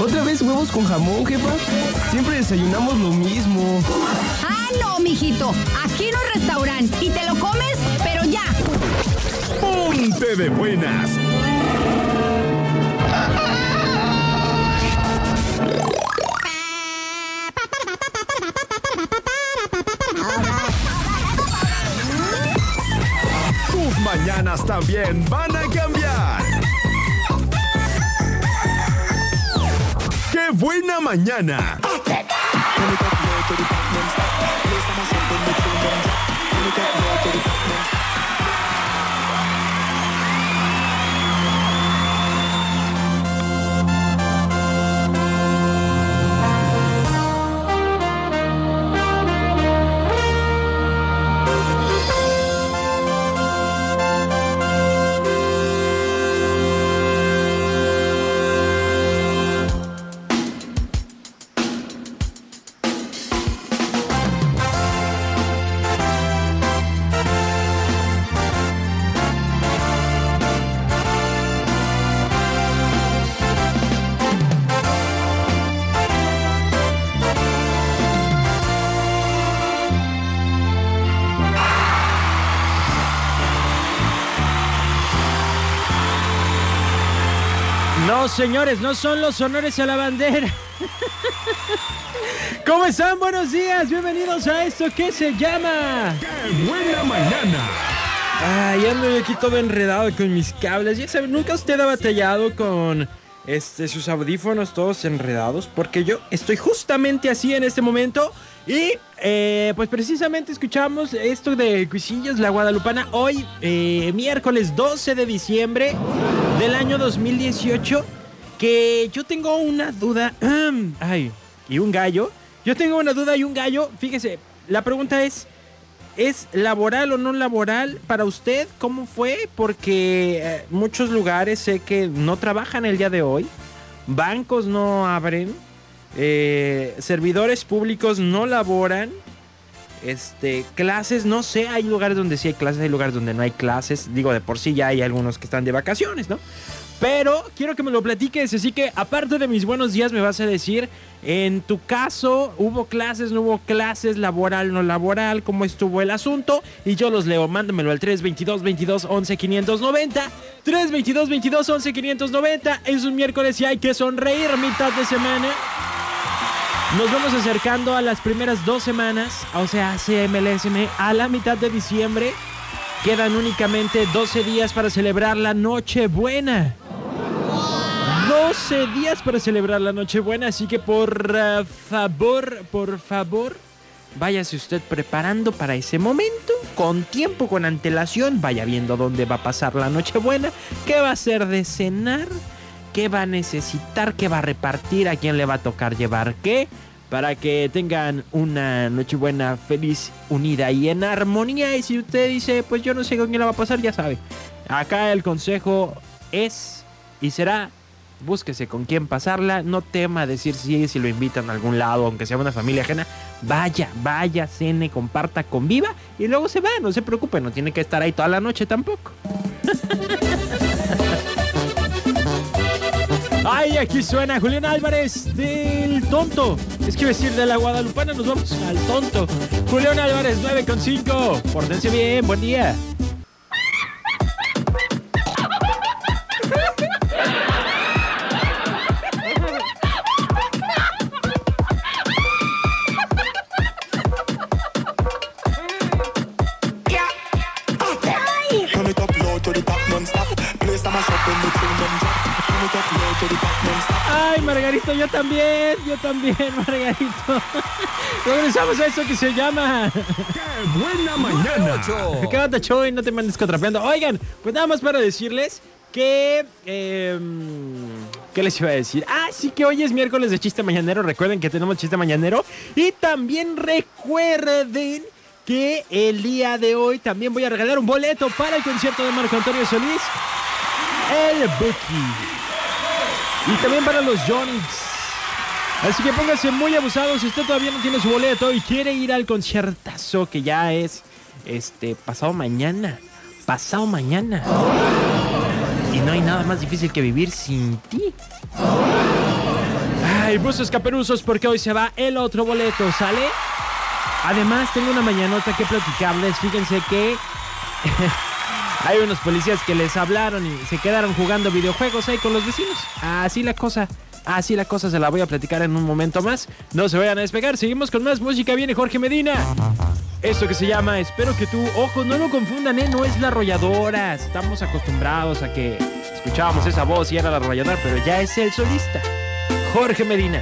¿Otra vez huevos con jamón, jefa? Siempre desayunamos lo mismo. Ah, no, mijito. Aquí no es restaurante. Y te lo comes, pero ya. Ponte de buenas. Tus mañanas también van a cambiar. ¡Qué buena mañana! No, señores, no son los honores a la bandera. ¿Cómo están? Buenos días, bienvenidos a esto que se llama... ¡Qué buena mañana! Ay, ando aquí todo enredado con mis cables. Ya saben, nunca usted ha batallado con este, sus audífonos todos enredados. Porque yo estoy justamente así en este momento. Y eh, pues precisamente escuchamos esto de Cuisillos, la Guadalupana. Hoy, eh, miércoles 12 de diciembre del año 2018. Que yo tengo una duda. Ay, y un gallo. Yo tengo una duda y un gallo. Fíjese, la pregunta es... ¿Es laboral o no laboral para usted? ¿Cómo fue? Porque eh, muchos lugares sé que no trabajan el día de hoy. Bancos no abren. eh, servidores públicos no laboran. Este, clases, no sé, hay lugares donde sí hay clases, hay lugares donde no hay clases. Digo, de por sí ya hay algunos que están de vacaciones, ¿no? Pero quiero que me lo platiques, así que aparte de mis buenos días me vas a decir, en tu caso, ¿hubo clases, no hubo clases, laboral, no laboral? ¿Cómo estuvo el asunto? Y yo los leo, mándamelo al 322 22 11 590. 322 22 11 590. Es un miércoles y hay que sonreír mitad de semana. Nos vamos acercando a las primeras dos semanas, o sea, CMLSM, a la mitad de diciembre. Quedan únicamente 12 días para celebrar la Nochebuena. 12 días para celebrar la Nochebuena, así que por eh, favor, por favor, váyase usted preparando para ese momento, con tiempo, con antelación, vaya viendo dónde va a pasar la Nochebuena, qué va a hacer de cenar, qué va a necesitar, qué va a repartir, a quién le va a tocar llevar qué, para que tengan una Nochebuena feliz, unida y en armonía. Y si usted dice, pues yo no sé con quién la va a pasar, ya sabe. Acá el consejo es y será búsquese con quién pasarla, no tema decir sí si lo invitan a algún lado, aunque sea una familia ajena, vaya, vaya, cene, comparta, conviva y luego se va, no se preocupe, no tiene que estar ahí toda la noche tampoco. Ay, aquí suena Julián Álvarez del tonto. Es que decir de la Guadalupana nos vamos al tonto. Julián Álvarez 9 con 5. Pórtense bien, buen día. Turn it up low to the top non-stop. Up when the tune them drop. Ay, Margarito, yo también, yo también, Margarito. Regresamos a eso que se llama. ¡Qué buena mañana! ¿Qué onda, Choy? No te mandes contrapeando. Oigan, pues nada más para decirles que. eh, ¿Qué les iba a decir? Ah, sí que hoy es miércoles de chiste mañanero. Recuerden que tenemos chiste mañanero. Y también recuerden que el día de hoy también voy a regalar un boleto para el concierto de Marco Antonio Solís. El Buki. Y también para los Johnnies. Así que pónganse muy abusados si usted todavía no tiene su boleto y quiere ir al conciertazo que ya es este pasado mañana. Pasado mañana. Y no hay nada más difícil que vivir sin ti. Ay, buses caperuzos porque hoy se va el otro boleto, ¿sale? Además, tengo una mañanota que platicarles. Fíjense que hay unos policías que les hablaron y se quedaron jugando videojuegos ahí con los vecinos. Así la cosa. Así la cosa se la voy a platicar en un momento más. No se vayan a despegar. Seguimos con más música. Viene Jorge Medina. Esto que se llama Espero que tú. Ojo, no lo confundan, ¿eh? No es la arrolladora. Estamos acostumbrados a que escuchábamos esa voz y era la arrolladora, pero ya es el solista. Jorge Medina.